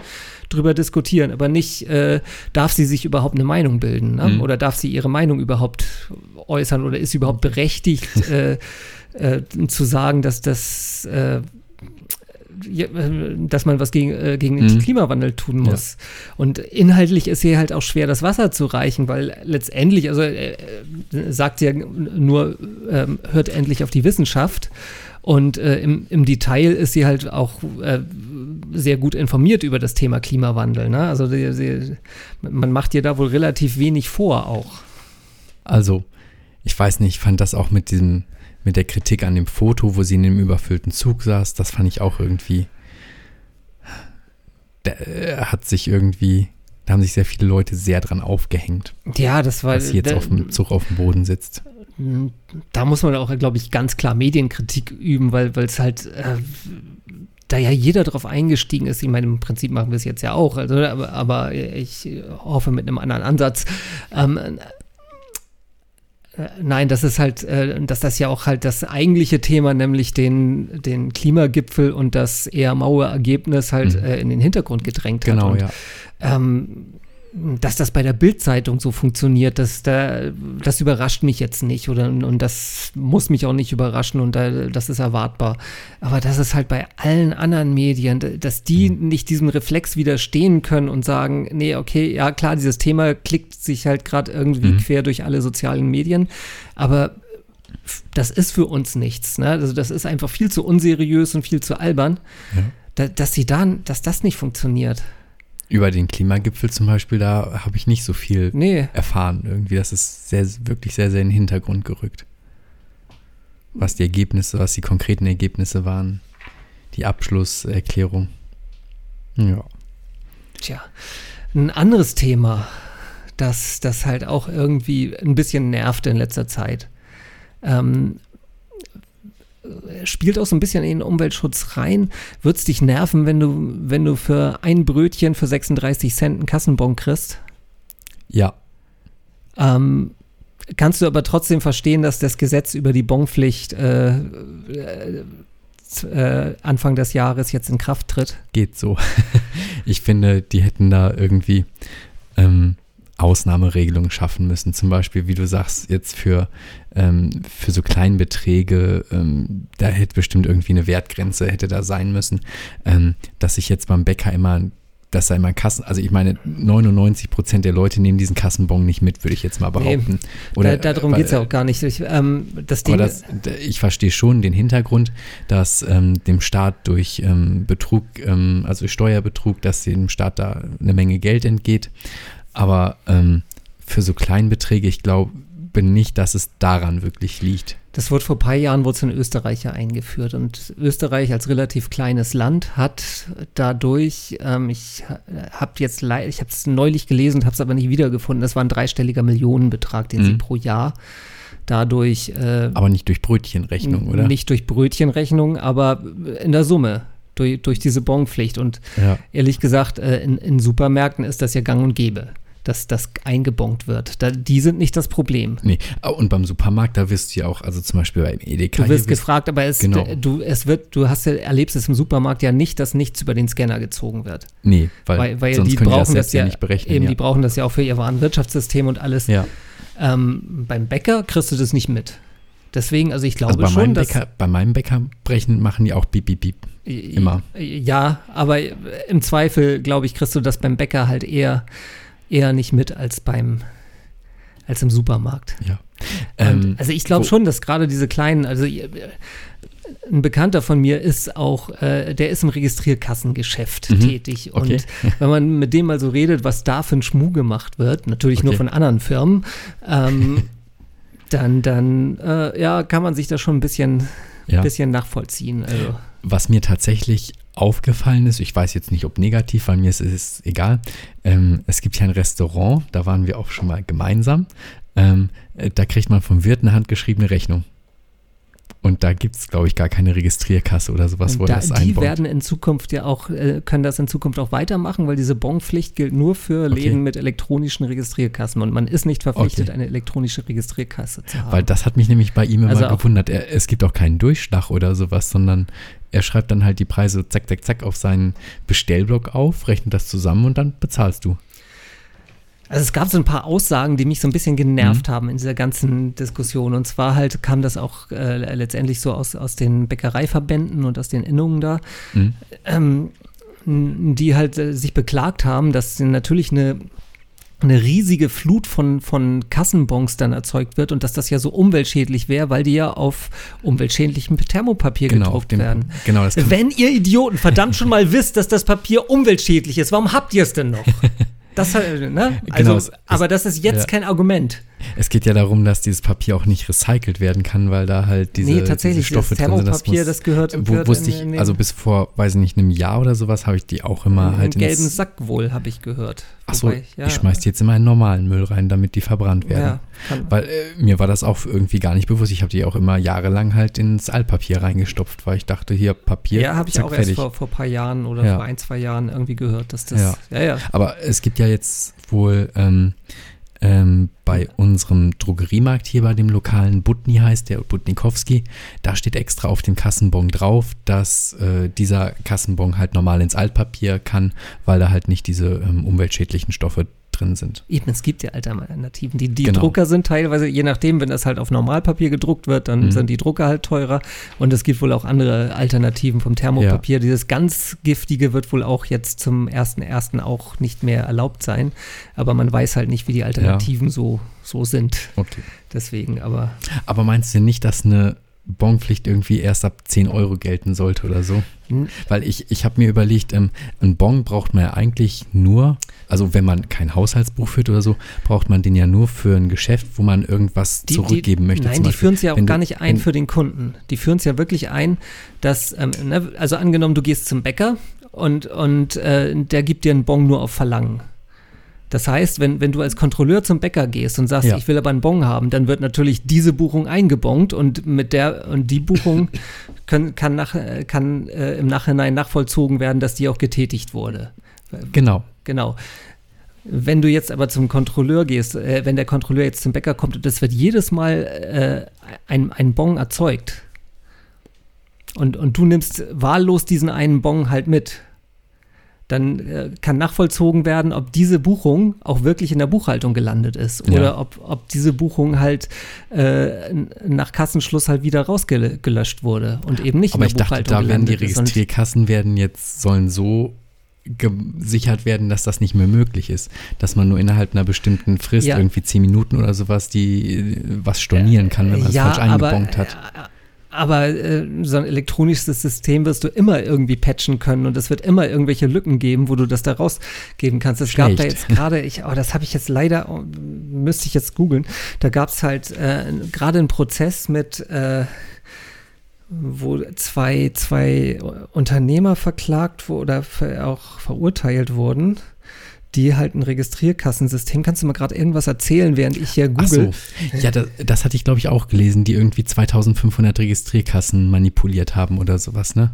drüber diskutieren, aber nicht, äh, darf sie sich überhaupt eine Meinung bilden ne? mhm. oder darf sie ihre Meinung überhaupt äußern oder ist sie überhaupt berechtigt [LAUGHS] äh, äh, zu sagen, dass das äh, dass man was gegen, äh, gegen den mhm. Klimawandel tun muss. Ja. Und inhaltlich ist hier halt auch schwer, das Wasser zu reichen, weil letztendlich, also äh, sagt sie ja nur, äh, hört endlich auf die Wissenschaft. Und äh, im, im, Detail ist sie halt auch äh, sehr gut informiert über das Thema Klimawandel. Ne? Also die, die, man macht ihr da wohl relativ wenig vor auch.
Also, ich weiß nicht, ich fand das auch mit diesem mit der Kritik an dem Foto, wo sie in dem überfüllten Zug saß, das fand ich auch irgendwie. Der hat sich irgendwie, da haben sich sehr viele Leute sehr dran aufgehängt.
Ja, das war.
Dass sie jetzt der, auf dem Zug auf dem Boden sitzt.
Da muss man auch, glaube ich, ganz klar Medienkritik üben, weil es halt. Äh, da ja jeder drauf eingestiegen ist, ich meine, im Prinzip machen wir es jetzt ja auch, also, aber, aber ich hoffe mit einem anderen Ansatz. Ähm, äh, nein, das ist halt, äh, dass das ja auch halt das eigentliche Thema, nämlich den, den Klimagipfel und das eher maue Ergebnis halt mhm. äh, in den Hintergrund gedrängt
genau,
hat.
Genau, ja.
Ähm, dass das bei der Bildzeitung so funktioniert, das, da, das überrascht mich jetzt nicht oder und das muss mich auch nicht überraschen und da, das ist erwartbar. Aber das ist halt bei allen anderen Medien, dass die mhm. nicht diesem Reflex widerstehen können und sagen, nee, okay, ja klar, dieses Thema klickt sich halt gerade irgendwie mhm. quer durch alle sozialen Medien, aber das ist für uns nichts. Ne? Also das ist einfach viel zu unseriös und viel zu albern, ja. da, dass sie dann, dass das nicht funktioniert.
Über den Klimagipfel zum Beispiel, da habe ich nicht so viel nee. erfahren. Irgendwie, das ist sehr, wirklich sehr, sehr in den Hintergrund gerückt. Was die Ergebnisse, was die konkreten Ergebnisse waren, die Abschlusserklärung. Ja.
Tja, ein anderes Thema, das, das halt auch irgendwie ein bisschen nervt in letzter Zeit. Ähm, spielt auch so ein bisschen in den Umweltschutz rein. Wird es dich nerven, wenn du, wenn du für ein Brötchen für 36 Cent einen Kassenbon kriegst?
Ja.
Ähm, kannst du aber trotzdem verstehen, dass das Gesetz über die Bonpflicht äh, äh, äh, Anfang des Jahres jetzt in Kraft tritt?
Geht so. [LAUGHS] ich finde, die hätten da irgendwie ähm, Ausnahmeregelungen schaffen müssen. Zum Beispiel, wie du sagst, jetzt für, ähm, für so kleine Beträge, ähm, da hätte bestimmt irgendwie eine Wertgrenze, hätte da sein müssen, ähm, dass ich jetzt beim Bäcker immer dass da immer Kassen, also ich meine, 99 Prozent der Leute nehmen diesen Kassenbon nicht mit, würde ich jetzt mal behaupten.
Nee, Oder, da, darum geht es ja auch gar nicht. Ich, ähm, das Ding
das, ich verstehe schon den Hintergrund, dass ähm, dem Staat durch ähm, Betrug, ähm, also Steuerbetrug, dass dem Staat da eine Menge Geld entgeht. Aber ähm, für so Kleinbeträge, ich glaube nicht, dass es daran wirklich liegt.
Das wurde vor ein paar Jahren wurde es in Österreich ja eingeführt und Österreich als relativ kleines Land hat dadurch, ähm, ich habe jetzt, ich habe es neulich gelesen und habe es aber nicht wiedergefunden. Das war ein dreistelliger Millionenbetrag, den mhm. sie pro Jahr dadurch. Äh,
aber nicht durch Brötchenrechnung, oder?
Nicht durch Brötchenrechnung, aber in der Summe. Durch, durch diese Bonpflicht. Und ja. ehrlich gesagt, äh, in, in Supermärkten ist das ja gang und gäbe dass das eingebongt wird. Da, die sind nicht das Problem.
Nee, und beim Supermarkt, da wirst du ja auch, also zum Beispiel beim Edeka.
Du wirst gefragt, aber es, genau. du, es wird, du hast ja, erlebst es im Supermarkt ja nicht, dass nichts über den Scanner gezogen wird.
Nee, weil, weil, weil sonst die brauchen das, das ja,
nicht berechnen. Eben, ja. die brauchen das ja auch für ihr Warenwirtschaftssystem und alles.
Ja.
Ähm, beim Bäcker kriegst du das nicht mit. Deswegen, also ich glaube
also bei
schon,
dass Bäcker, bei meinem Bäcker brechen machen die auch Bip, Bip, Bip. Immer.
Ja, aber im Zweifel, glaube ich, kriegst du das beim Bäcker halt eher eher nicht mit als beim als im Supermarkt.
Ja.
Ähm, also ich glaube schon, dass gerade diese kleinen, also äh, ein Bekannter von mir ist auch, äh, der ist im Registrierkassengeschäft mhm. tätig. Okay. Und [LAUGHS] wenn man mit dem mal so redet, was da für ein Schmuh gemacht wird, natürlich okay. nur von anderen Firmen, ähm, [LAUGHS] dann, dann äh, ja, kann man sich da schon ein bisschen, ja. bisschen nachvollziehen. Also.
Was mir tatsächlich aufgefallen ist, ich weiß jetzt nicht, ob negativ, weil mir ist es egal. Ähm, es gibt ja ein Restaurant, da waren wir auch schon mal gemeinsam. Ähm, äh, da kriegt man vom Wirt eine handgeschriebene Rechnung. Da gibt es, glaube ich, gar keine Registrierkasse oder sowas, wo da, das
einbaut. Die werden in Zukunft ja auch, äh, können das in Zukunft auch weitermachen, weil diese Bonpflicht gilt nur für okay. Läden mit elektronischen Registrierkassen und man ist nicht verpflichtet, okay. eine elektronische Registrierkasse zu haben.
Weil das hat mich nämlich bei ihm immer also gewundert. Er, es gibt auch keinen Durchschlag oder sowas, sondern er schreibt dann halt die Preise zack, zack, zack auf seinen Bestellblock auf, rechnet das zusammen und dann bezahlst du.
Also es gab so ein paar Aussagen, die mich so ein bisschen genervt mhm. haben in dieser ganzen Diskussion. Und zwar halt kam das auch äh, letztendlich so aus, aus den Bäckereiverbänden und aus den Innungen da, mhm. ähm, die halt äh, sich beklagt haben, dass natürlich eine eine riesige Flut von, von Kassenbons dann erzeugt wird und dass das ja so umweltschädlich wäre, weil die ja auf umweltschädlichem Thermopapier genau, gedruckt dem, werden.
Genau,
Wenn ihr Idioten verdammt schon mal wisst, dass das Papier umweltschädlich ist, warum habt ihr es denn noch? [LAUGHS] Das, ne? Genau, also, genau, aber das ist jetzt ja. kein Argument.
Es geht ja darum, dass dieses Papier auch nicht recycelt werden kann, weil da halt diese, nee, tatsächlich, diese Stoffe drin sind. Das,
muss, das gehört,
wo, wusste ich, in, in also bis vor, weiß ich nicht, einem Jahr oder sowas habe ich die auch immer halt
in gelben Sack wohl, habe ich gehört.
Achso, ja. ich schmeiß die jetzt in normalen Müll rein, damit die verbrannt werden. Ja, weil äh, mir war das auch irgendwie gar nicht bewusst. Ich habe die auch immer jahrelang halt ins Altpapier reingestopft, weil ich dachte, hier Papier.
Ja, habe ich auch fertig. erst vor, vor ein paar Jahren oder ja. vor ein, zwei Jahren irgendwie gehört, dass das.
Ja. ja, ja. Aber es gibt ja jetzt wohl ähm, ähm, bei unserem Drogeriemarkt hier bei dem lokalen Butni heißt der Butnikowski, da steht extra auf dem Kassenbon drauf, dass äh, dieser Kassenbon halt normal ins Altpapier kann, weil da halt nicht diese ähm, umweltschädlichen Stoffe drin sind.
Eben, es gibt ja Alternativen. Die, die genau. Drucker sind teilweise, je nachdem, wenn das halt auf Normalpapier gedruckt wird, dann mhm. sind die Drucker halt teurer. Und es gibt wohl auch andere Alternativen vom Thermopapier. Ja. Dieses ganz giftige wird wohl auch jetzt zum 1.1. auch nicht mehr erlaubt sein. Aber man weiß halt nicht, wie die Alternativen ja. so, so sind.
Okay.
Deswegen, aber.
Aber meinst du nicht, dass eine Bonpflicht irgendwie erst ab 10 Euro gelten sollte oder so. Weil ich, ich habe mir überlegt, ähm, ein Bon braucht man ja eigentlich nur, also wenn man kein Haushaltsbuch führt oder so, braucht man den ja nur für ein Geschäft, wo man irgendwas die, zurückgeben
die,
möchte.
Nein, die führen es ja auch gar nicht ein für den Kunden. Die führen es ja wirklich ein, dass, ähm, ne, also angenommen, du gehst zum Bäcker und, und äh, der gibt dir einen Bon nur auf Verlangen. Das heißt, wenn, wenn du als Kontrolleur zum Bäcker gehst und sagst, ja. ich will aber einen Bon haben, dann wird natürlich diese Buchung eingebongt und mit der und die Buchung [LAUGHS] können, kann, nach, kann äh, im Nachhinein nachvollzogen werden, dass die auch getätigt wurde.
Genau.
Genau. Wenn du jetzt aber zum Kontrolleur gehst, äh, wenn der Kontrolleur jetzt zum Bäcker kommt und es wird jedes Mal äh, ein, ein Bon erzeugt und, und du nimmst wahllos diesen einen Bon halt mit, dann äh, kann nachvollzogen werden, ob diese Buchung auch wirklich in der Buchhaltung gelandet ist oder
Ja.
ob, ob diese Buchung halt äh, nach Kassenschluss halt wieder rausgelöscht wurde und eben nicht
Aber
in
ich
der
dachte,
Buchhaltung
da werden die
gelandet ist. Und-
Registrierkassen werden jetzt, sollen so gesichert werden, dass das nicht mehr möglich ist. Dass man nur innerhalb einer bestimmten Frist,
Ja.
irgendwie zehn Minuten oder sowas, die was stornieren kann, wenn man es
ja,
falsch eingebongt hat.
äh, Aber äh, so ein elektronisches System wirst du immer irgendwie patchen können und es wird immer irgendwelche Lücken geben, wo du das da rausgeben kannst. Es gab da
Schlecht.
jetzt gerade, ich, oh, das habe ich jetzt leider, oh, müsste ich jetzt googeln, da gab es halt äh, gerade einen Prozess mit, äh, wo zwei, zwei Unternehmer verklagt oder auch verurteilt wurden. Die halt ein Registrierkassensystem. Kannst du mal gerade irgendwas erzählen, während ich hier
Ach
google?
so. Ja, das, das hatte ich, glaube ich, auch gelesen, die irgendwie 2500 Registrierkassen manipuliert haben oder sowas, ne?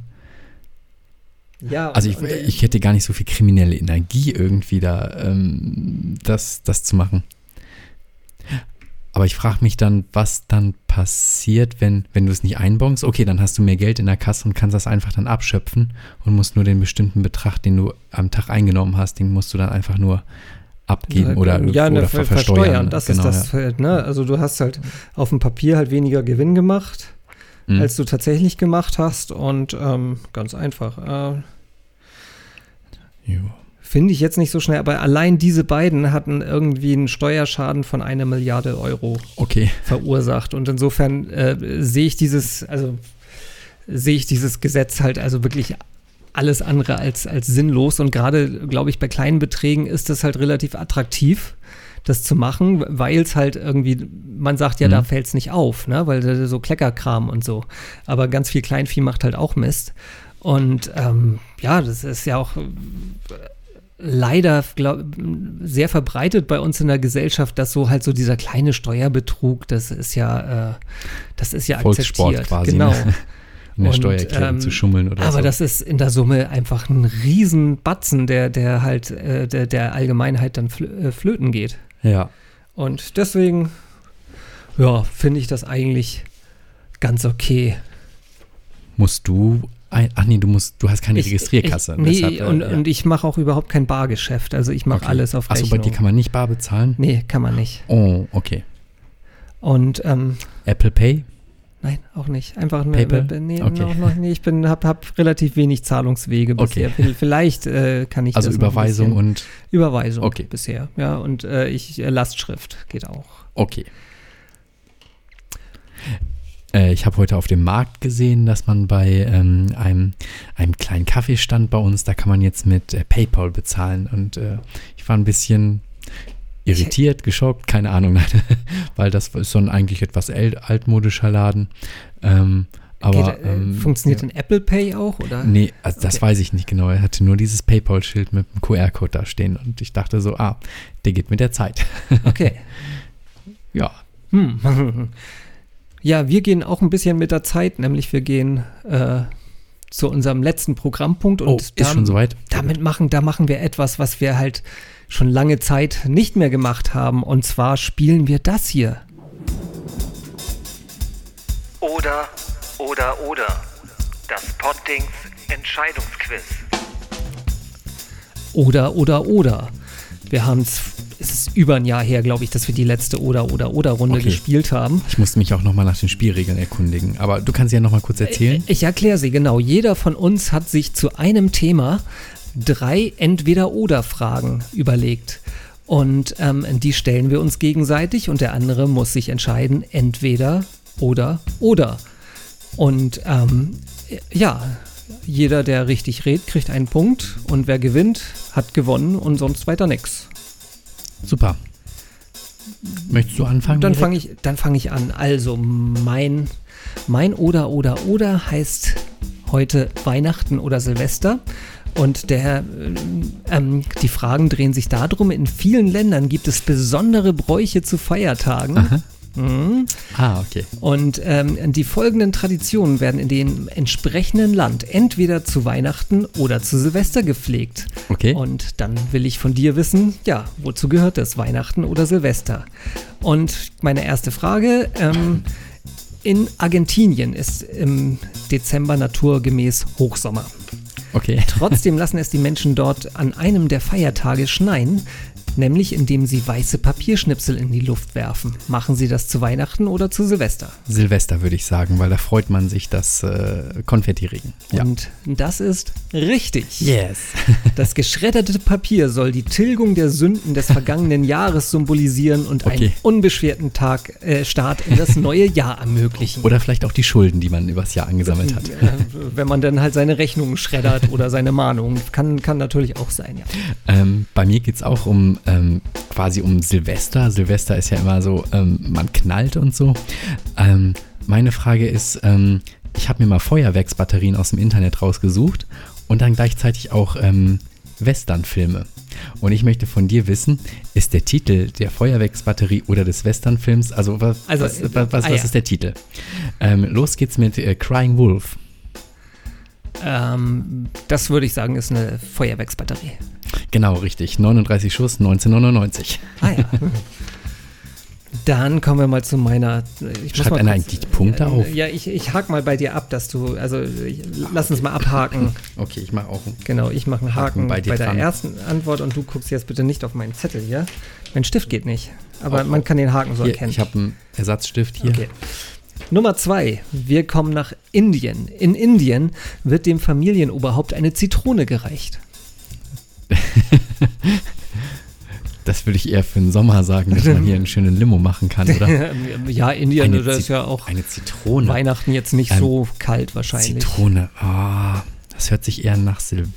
Ja,
Also ich,
äh,
ich hätte gar nicht so viel kriminelle Energie irgendwie da, ähm, das, das zu machen. Aber ich frage mich dann, was dann passiert, wenn, wenn du es nicht einbonkst. Okay, dann hast du mehr Geld in der Kasse und kannst das einfach dann abschöpfen und musst nur den bestimmten Betrag, den du am Tag eingenommen hast, den musst du dann einfach nur abgeben oder,
ja, ne,
oder
ver
ver versteuern.
versteuern. Das
Genau,
ist das
ja.
Feld, ne? Also du hast halt auf dem Papier halt weniger Gewinn gemacht,
Mhm.
als du tatsächlich gemacht hast und ähm, ganz einfach. Äh,
Jo.
Finde ich jetzt nicht so schnell, aber allein diese beiden hatten irgendwie einen Steuerschaden von einer Milliarde Euro
Okay,
verursacht. Und insofern äh, sehe ich dieses, also sehe ich dieses Gesetz halt also wirklich alles andere als, als sinnlos. Und gerade, glaube ich, bei kleinen Beträgen ist das halt relativ attraktiv, das zu machen, weil es halt irgendwie, man sagt ja,
Mhm.
da fällt es nicht auf, ne? weil so Kleckerkram und so. Aber ganz viel Kleinvieh macht halt auch Mist. Und ähm, ja, das ist ja auch leider glaub, sehr verbreitet bei uns in der Gesellschaft, dass so halt so dieser kleine Steuerbetrug, das ist ja, äh, das ist ja
Volkssport
akzeptiert.
quasi,
Genau.
ne? in der
Und,
Steuererklärung
ähm,
zu schummeln oder
Aber
so.
das ist in der Summe einfach ein Riesenbatzen, der, der halt äh, der, der Allgemeinheit dann flö äh, flöten geht.
ja.
Und deswegen, ja, finde ich das eigentlich ganz okay.
Musst du ein, ach nee, du musst, du hast keine
Ich-
Registrierkasse.
Ich, nee,
deshalb, äh,
und,
ja.
und ich mache auch überhaupt kein Bargeschäft. Also ich mache
Okay.
alles auf
Achso,
Rechnung.
bei dir kann man nicht bar bezahlen?
nee, kann man nicht.
Oh, okay.
Und ähm,
Apple Pay?
Nein, auch nicht. Einfach nur,
PayPal?
nee,
Okay.
noch, nicht. Ich bin, hab, hab relativ wenig Zahlungswege
Okay.
bisher. Vielleicht äh, kann ich
Also
das
Überweisung und
Überweisung
Okay.
bisher. Ja, und äh, ich äh, Lastschrift geht auch.
okay. Äh, ich habe heute auf dem Markt gesehen, dass man bei ähm, einem, einem kleinen Kaffeestand bei uns, da kann man jetzt mit äh, PayPal bezahlen. Und äh, ich war ein bisschen irritiert, geschockt, keine Ahnung, [LAUGHS] weil das ist so ein eigentlich etwas altmodischer Laden. Ähm, aber
geht, äh,
ähm,
funktioniert
ja.
denn Apple Pay auch? Oder?
Nee, also das
Okay.
weiß ich nicht genau. Er hatte nur dieses PayPal-Schild mit dem QR-Code da stehen und ich dachte so, ah, der geht mit der Zeit.
Okay. [LAUGHS]
Ja,
Hm. [LAUGHS] Ja, wir gehen auch ein bisschen mit der Zeit, nämlich wir gehen äh, zu unserem letzten Programmpunkt und
oh, ist
da-
schon soweit.
damit machen, da machen wir etwas, was wir halt schon lange Zeit nicht mehr gemacht haben. Und zwar spielen wir das hier.
Oder, oder, oder. Das Poddings Entscheidungsquiz.
Oder, oder, oder. Wir haben es, es ist über ein Jahr her, glaube ich, dass wir die letzte Oder, oder, oder Runde
Okay.
gespielt haben.
Ich musste mich auch nochmal nach den Spielregeln erkundigen. Aber du kannst ja nochmal kurz erzählen.
Ich erkläre sie genau. Jeder von uns hat sich zu einem Thema drei Entweder-Oder-Fragen überlegt. Und ähm, die stellen wir uns gegenseitig und der andere muss sich entscheiden, entweder oder oder. Und ähm, ja, jeder, der richtig redet, kriegt einen Punkt und wer gewinnt, hat gewonnen und sonst weiter nichts.
Super. Möchtest du anfangen?
Dann fange ich, dann fang ich an. Also mein, mein oder oder oder heißt heute Weihnachten oder Silvester. Und der, ähm, die Fragen drehen sich darum, in vielen Ländern gibt es besondere Bräuche zu Feiertagen.
Aha.
Mhm.
Ah, okay.
Und ähm, die folgenden Traditionen werden in dem entsprechenden Land entweder zu Weihnachten oder zu Silvester gepflegt.
Okay.
Und dann will ich von dir wissen, ja, wozu gehört das, Weihnachten oder Silvester? Und meine erste Frage, ähm, in Argentinien ist im Dezember naturgemäß Hochsommer.
Okay.
Trotzdem lassen es die Menschen dort an einem der Feiertage schneien, nämlich indem sie weiße Papierschnipsel in die Luft werfen. Machen sie das zu Weihnachten oder zu Silvester?
Silvester würde ich sagen, weil da freut man sich, dass äh, Konfetti-Regen. Ja.
Und das ist richtig.
yes. [LAUGHS]
Das geschredderte Papier soll die Tilgung der Sünden des vergangenen [LAUGHS] Jahres symbolisieren und einen
Okay.
unbeschwerten Tag, äh, Start in das neue Jahr ermöglichen.
Oder vielleicht auch die Schulden, die man übers Jahr angesammelt hat.
Wenn man dann halt seine Rechnungen schreddert oder seine Mahnungen. Kann, kann natürlich auch sein, ja.
Ähm, bei mir geht es auch um ähm, quasi um Silvester. Silvester ist ja immer so, ähm, man knallt und so. Ähm, meine Frage ist, ähm, ich habe mir mal Feuerwerksbatterien aus dem Internet rausgesucht und dann gleichzeitig auch ähm, Westernfilme. Und ich möchte von dir wissen, ist der Titel der Feuerwerksbatterie oder des Westernfilms, also was,
Also,
was, was, was,
ah,
was
ja.
ist der Titel? Ähm, los geht's mit äh, Crying Wolf.
Ähm, das würde ich sagen, ist eine Feuerwerksbatterie.
Genau, richtig. 39 Schuss, 1999.
Ah ja. Dann kommen wir mal zu meiner. Ich
Schreibt
mal
einer eigentlich die Punkte
Ja,
auf?
Ja, ich, ich hake mal bei dir ab, dass du. Also ich, lass uns mal abhaken. [LAUGHS]
Okay, ich mache auch einen.
Genau, ich mache einen Haken,
Haken bei
bei, der ersten Antwort und du guckst jetzt bitte nicht auf meinen Zettel hier. Mein Stift geht nicht. Aber
Auch-
man kann den Haken so
Hier,
erkennen.
ich habe einen Ersatzstift hier.
Okay. Nummer zwei. Wir kommen nach Indien. In Indien wird dem Familienoberhaupt eine Zitrone gereicht. [LAUGHS]
Das würde ich eher für den Sommer sagen, dass man hier einen schönen Limo machen kann, oder? [LAUGHS]
ja, Indien,
Eine
das ist ja auch
Eine Zitrone.
Weihnachten jetzt nicht
Ähm,
so kalt wahrscheinlich.
Zitrone. Ah, das hört sich eher nach Silvester.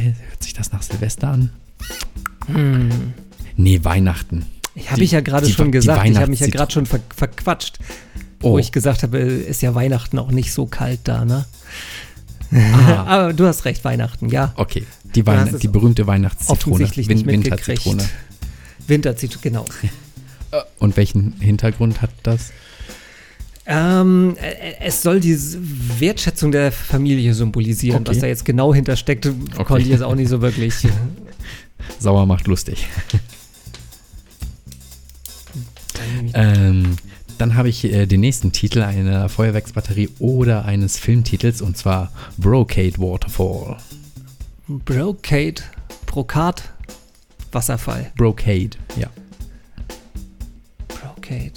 Hört sich das nach Silvester an? Nee, Weihnachten.
Habe ich ja gerade schon gesagt. Ich habe mich ja gerade schon ver verquatscht. Wo
Oh.
ich gesagt habe, ist ja Weihnachten auch nicht so kalt da, ne?
Ah,
Aber du hast recht, Weihnachten, ja.
okay. Die, Weihn die berühmte Weihnachtszitrone.
Offensichtlich
Win. Winterzitrone.
Winterzitrone, genau. [LAUGHS]
Und welchen Hintergrund hat das?
Ähm, äh, es soll die Wertschätzung der Familie symbolisieren.
Okay.
Was da jetzt genau hintersteckt, konnte ich jetzt auch nicht so wirklich. [LAUGHS]
Sauer macht lustig. Ähm, dann habe ich äh, den nächsten Titel einer Feuerwerksbatterie oder eines Filmtitels und zwar Brocade Waterfall.
Brocade, Brokat, Wasserfall.
Brocade, ja.
Brocade.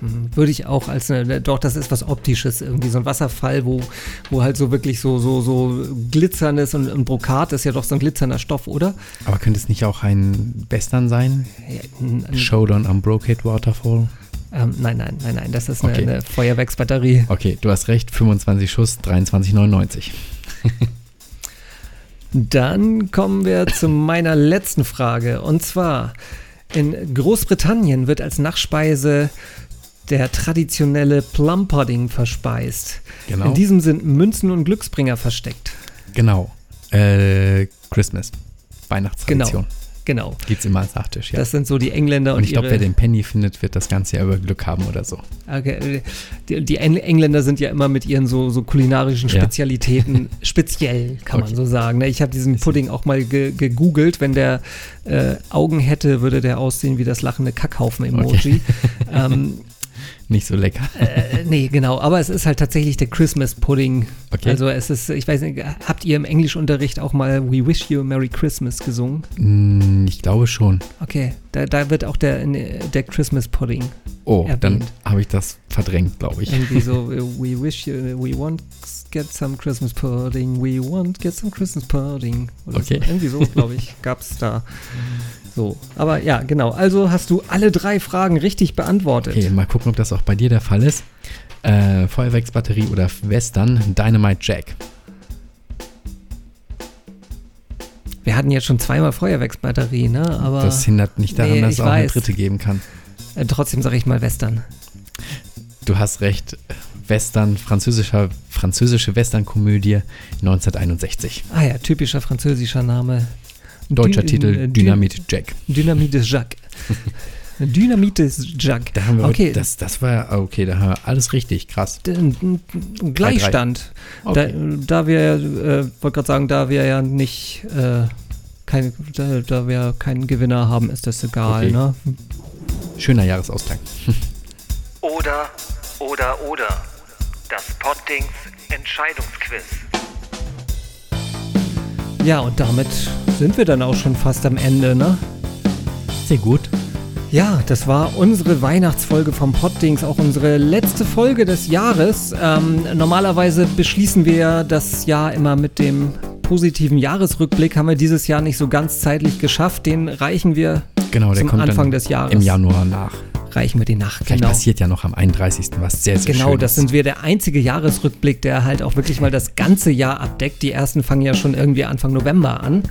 Hm, Würde ich auch als eine, doch, das ist was Optisches, irgendwie so ein Wasserfall, wo, wo halt so wirklich so, so, so glitzerndes und ein Brokat ist ja doch so ein glitzernder Stoff, oder?
Aber könnte es nicht auch ein Western sein?
Ja, ein- ein-
Showdown am Brocade Waterfall?
Ähm, nein, nein, nein, nein, das ist eine,
Okay.
eine Feuerwerksbatterie.
Okay, du hast recht, 25 Schuss, 23,99. [LAUGHS]
Dann kommen wir zu meiner letzten Frage. Und zwar, in Großbritannien wird als Nachspeise der traditionelle Plum Pudding verspeist.
Genau.
In diesem sind Münzen und Glücksbringer versteckt.
Genau. Äh, Christmas. Weihnachtstradition.
Genau.
Gibt's immer als Nachtisch, ja.
Das sind so die Engländer und,
und ich glaube, wer den Penny findet, wird das ganze Jahr über Glück haben oder so.
Okay, die, die Eng- Engländer sind ja immer mit ihren so, so kulinarischen
Ja.
Spezialitäten [LAUGHS] speziell, kann man
Okay.
so sagen. ne? Ich habe diesen Pudding auch mal ge gegoogelt. Wenn der äh, Augen hätte, würde der aussehen wie das lachende Kackhaufen-Emoji. Ähm, [LAUGHS]
Nicht so lecker.
äh, nee, genau. Aber es ist halt tatsächlich der Christmas Pudding.
Okay.
Also es ist, ich weiß nicht, habt ihr im Englischunterricht auch mal We Wish You a Merry Christmas gesungen?
Mm, Ich glaube schon.
Okay, da, da wird auch der, der Christmas Pudding
Oh,
Erwähnt.
dann habe ich das verdrängt, glaube ich.
Irgendwie so, äh, [LAUGHS] we wish you, we want get some Christmas pudding, we want get some Christmas pudding. Oder
Okay.
so. Irgendwie so, glaube ich, [LAUGHS] gab es da. So, aber ja, genau. Also hast du alle drei Fragen richtig beantwortet.
Okay, mal gucken, ob das auch bei dir der Fall ist. Äh, Feuerwerksbatterie oder Western, Dynamite Jack.
Wir hatten jetzt schon zweimal Feuerwerksbatterie, ne? Aber
das hindert nicht daran,
Nee,
dass es auch eine
weiß.
dritte geben kann.
äh, trotzdem sage ich mal Western.
Du hast recht. Western, französischer, französische Westernkomödie 1961.
Ah ja, typischer französischer Name.
Deutscher
Dü-
Titel
äh, Dü-
Dynamite Jack.
Dynamite Jacques.
Da haben wir
okay,
das, das war okay, da haben wir alles richtig, krass.
Gleichstand.
Okay.
Da, da wir, äh, wollte gerade sagen, da wir ja nicht, äh, kein, da, da wir keinen Gewinner haben, ist das egal,
Okay.
ne?
Schöner Jahresausklang.
Oder, oder, oder. Das Poddings Entscheidungsquiz.
Ja, und damit sind wir dann auch schon fast am Ende, ne?
Sehr gut.
Ja, das war unsere Weihnachtsfolge vom Poddings, auch unsere letzte Folge des Jahres. Ähm, normalerweise beschließen wir das Jahr immer mit dem positiven Jahresrückblick. Haben wir dieses Jahr nicht so ganz zeitlich geschafft. Den reichen wir
Genau, der
zum
kommt
Anfang des Jahres.
im Januar nach.
Reichen wir den nach.
Vielleicht
Genau.
passiert ja noch am 31. was sehr, sehr
Genau,
schön
das sind wir der einzige Jahresrückblick, der halt auch wirklich mal das ganze Jahr abdeckt. Die ersten fangen ja schon irgendwie Anfang November an.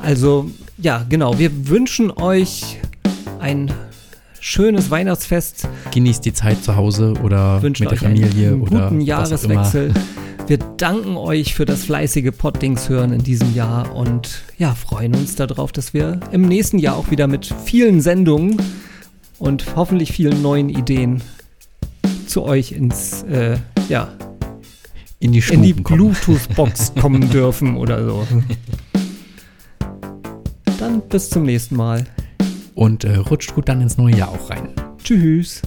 Also, ja, genau. Wir wünschen euch ein schönes Weihnachtsfest,
Genießt die Zeit zu Hause oder
wünschen
mit der
euch einen
Familie
guten
oder immer.
Jahreswechsel. Wir danken euch für das fleißige Poddings hören in diesem Jahr und ja, freuen uns darauf, dass wir im nächsten Jahr auch wieder mit vielen Sendungen und hoffentlich vielen neuen Ideen zu euch ins, äh, ja,
in die
in die. Bluetooth-Box [LAUGHS] kommen dürfen oder so. Dann bis zum nächsten Mal.
Und äh, rutscht gut dann ins neue Jahr auch rein.
Tschüss.